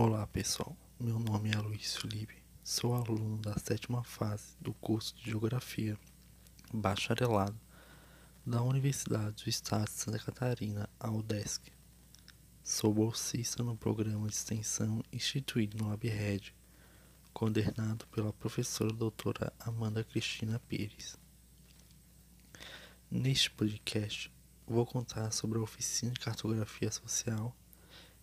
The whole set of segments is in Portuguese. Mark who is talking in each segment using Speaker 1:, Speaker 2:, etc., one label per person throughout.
Speaker 1: Olá pessoal, meu nome é Luiz Felipe, sou aluno da sétima fase do curso de Geografia, bacharelado, da Universidade do Estado de Santa Catarina, a UDESC. Sou bolsista no programa de extensão instituído no ABRED, coordenado pela professora doutora Amanda Cristina Pires. Neste podcast, vou contar sobre a oficina de cartografia social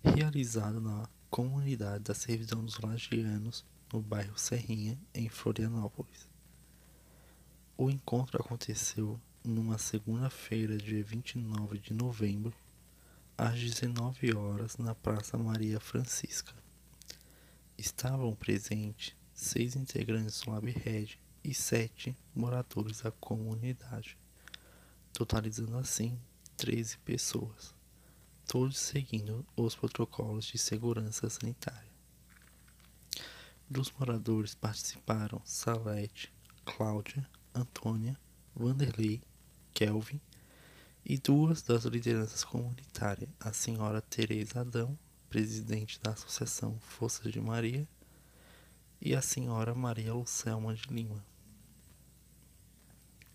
Speaker 1: realizada na comunidade da Servidão dos Lagianos, no bairro Serrinha, em Florianópolis. O encontro aconteceu numa segunda-feira, dia 29 de novembro, às 19 horas, na Praça Maria Francisca. Estavam presentes seis integrantes do LabRed e sete moradores da comunidade, totalizando assim 13 pessoas todos seguindo os protocolos de segurança sanitária. Dos moradores participaram Salete, Cláudia, Antônia, Vanderlei, Kelvin e duas das lideranças comunitárias, a senhora Tereza Adão, presidente da Associação Forças de Maria, e a senhora Maria Lucelma de Lima.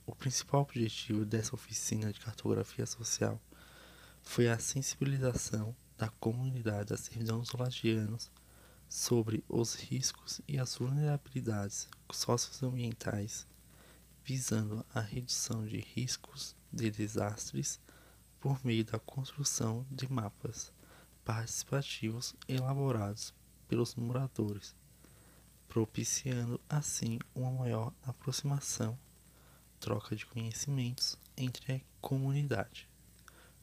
Speaker 1: O principal objetivo dessa oficina de cartografia social foi a sensibilização da comunidade dos lagianos sobre os riscos e as vulnerabilidades socioambientais, visando a redução de riscos de desastres por meio da construção de mapas participativos elaborados pelos moradores, propiciando assim uma maior aproximação, troca de conhecimentos entre a comunidade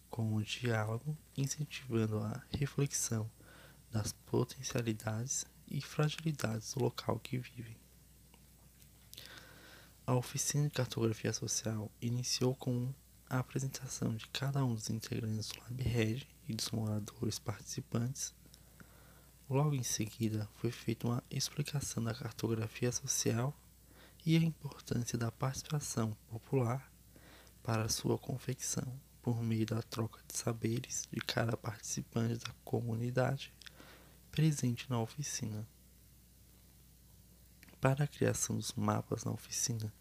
Speaker 1: com o diálogo, incentivando a reflexão das potencialidades e fragilidades do local que vivem. A oficina de cartografia social iniciou com a apresentação de cada um dos integrantes do LabRed e dos moradores participantes. Logo em seguida, foi feita uma explicação da cartografia social e a importância da participação popular para sua confecção por meio da troca de saberes de cada participante da comunidade presente na oficina. Para a criação dos mapas na oficina,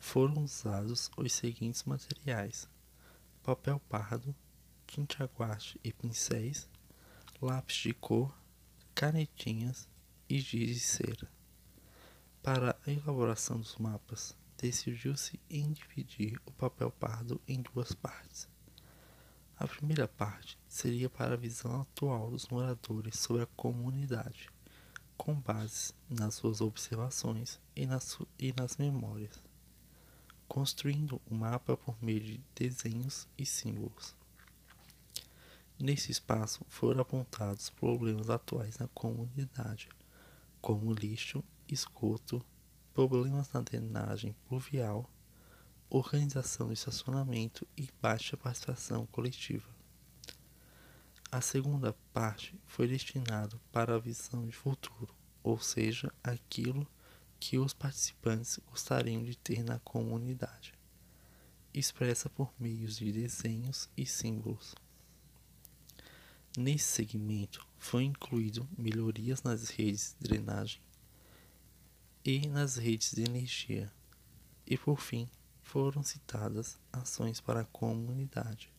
Speaker 1: foram usados os seguintes materiais: papel pardo, tinta guache e pincéis, lápis de cor, canetinhas e giz de cera. Para a elaboração dos mapas, decidiu-se em dividir o papel pardo em duas partes. A primeira parte seria para a visão atual dos moradores sobre a comunidade, com base nas suas observações e nas, e nas memórias, construindo o um mapa por meio de desenhos e símbolos. Nesse espaço foram apontados problemas atuais na comunidade, como lixo, esgoto, problemas na drenagem pluvial organização do estacionamento e baixa participação coletiva. A segunda parte foi destinada para a visão de futuro, ou seja, aquilo que os participantes gostariam de ter na comunidade, expressa por meios de desenhos e símbolos. Nesse segmento foi incluído melhorias nas redes de drenagem e nas redes de energia, e por fim foram citadas ações para a comunidade,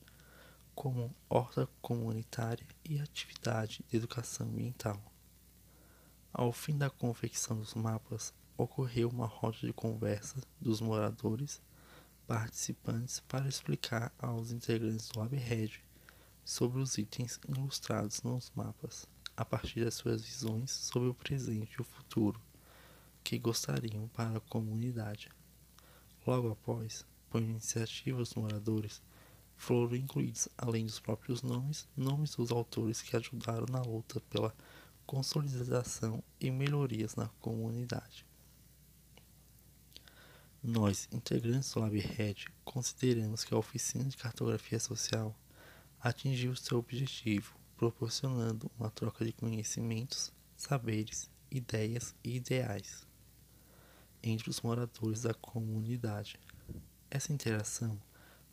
Speaker 1: como horta comunitária e atividade de educação ambiental. Ao fim da confecção dos mapas, ocorreu uma roda de conversa dos moradores participantes para explicar aos integrantes do LabRed sobre os itens ilustrados nos mapas, a partir das suas visões sobre o presente e o futuro que gostariam para a comunidade. Logo após, por iniciativa dos moradores, foram incluídos, além dos próprios nomes, nomes dos autores que ajudaram na luta pela consolidação e melhorias na comunidade. Nós, integrantes do LabRed, consideramos que a oficina de cartografia social atingiu seu objetivo, proporcionando uma troca de conhecimentos, saberes, ideias e ideais entre os moradores da comunidade. Essa interação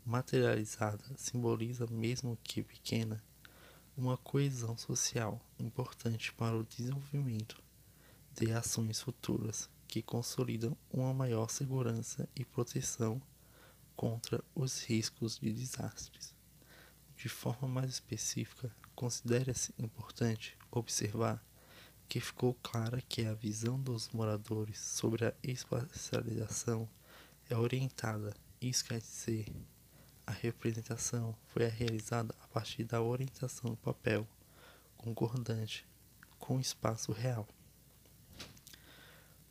Speaker 1: materializada simboliza, mesmo que pequena, uma coesão social importante para o desenvolvimento de ações futuras que consolidam uma maior segurança e proteção contra os riscos de desastres. De forma mais específica, considera-se importante observar que ficou clara que a visão dos moradores sobre a espacialização é orientada, isso quer dizer, a representação foi realizada a partir da orientação do papel, concordante com o espaço real.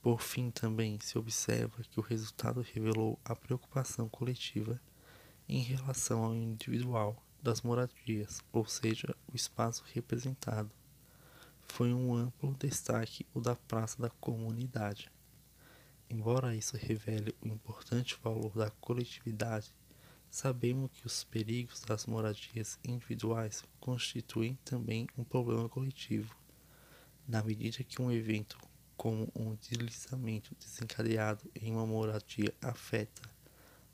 Speaker 1: Por fim, também se observa que o resultado revelou a preocupação coletiva em relação ao individual das moradias, ou seja, o espaço representado. Foi um amplo destaque o da Praça da Comunidade. Embora isso revele o importante valor da coletividade, sabemos que os perigos das moradias individuais constituem também um problema coletivo, na medida que um evento como um deslizamento desencadeado em uma moradia afeta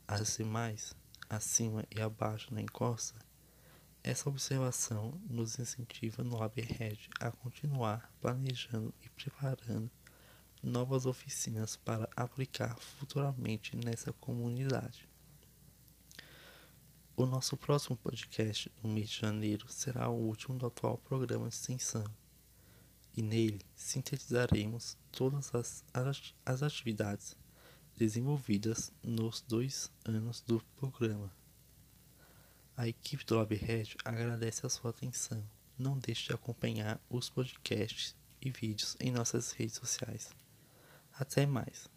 Speaker 1: as demais, acima e abaixo na encosta, essa observação nos incentiva no LabRed a continuar planejando e preparando novas oficinas para aplicar futuramente nessa comunidade. O nosso próximo podcast no mês de janeiro será o último do atual programa de extensão e nele sintetizaremos todas as, as atividades desenvolvidas nos dois anos do programa. A equipe do LabRed agradece a sua atenção. Não deixe de acompanhar os podcasts e vídeos em nossas redes sociais. Até mais!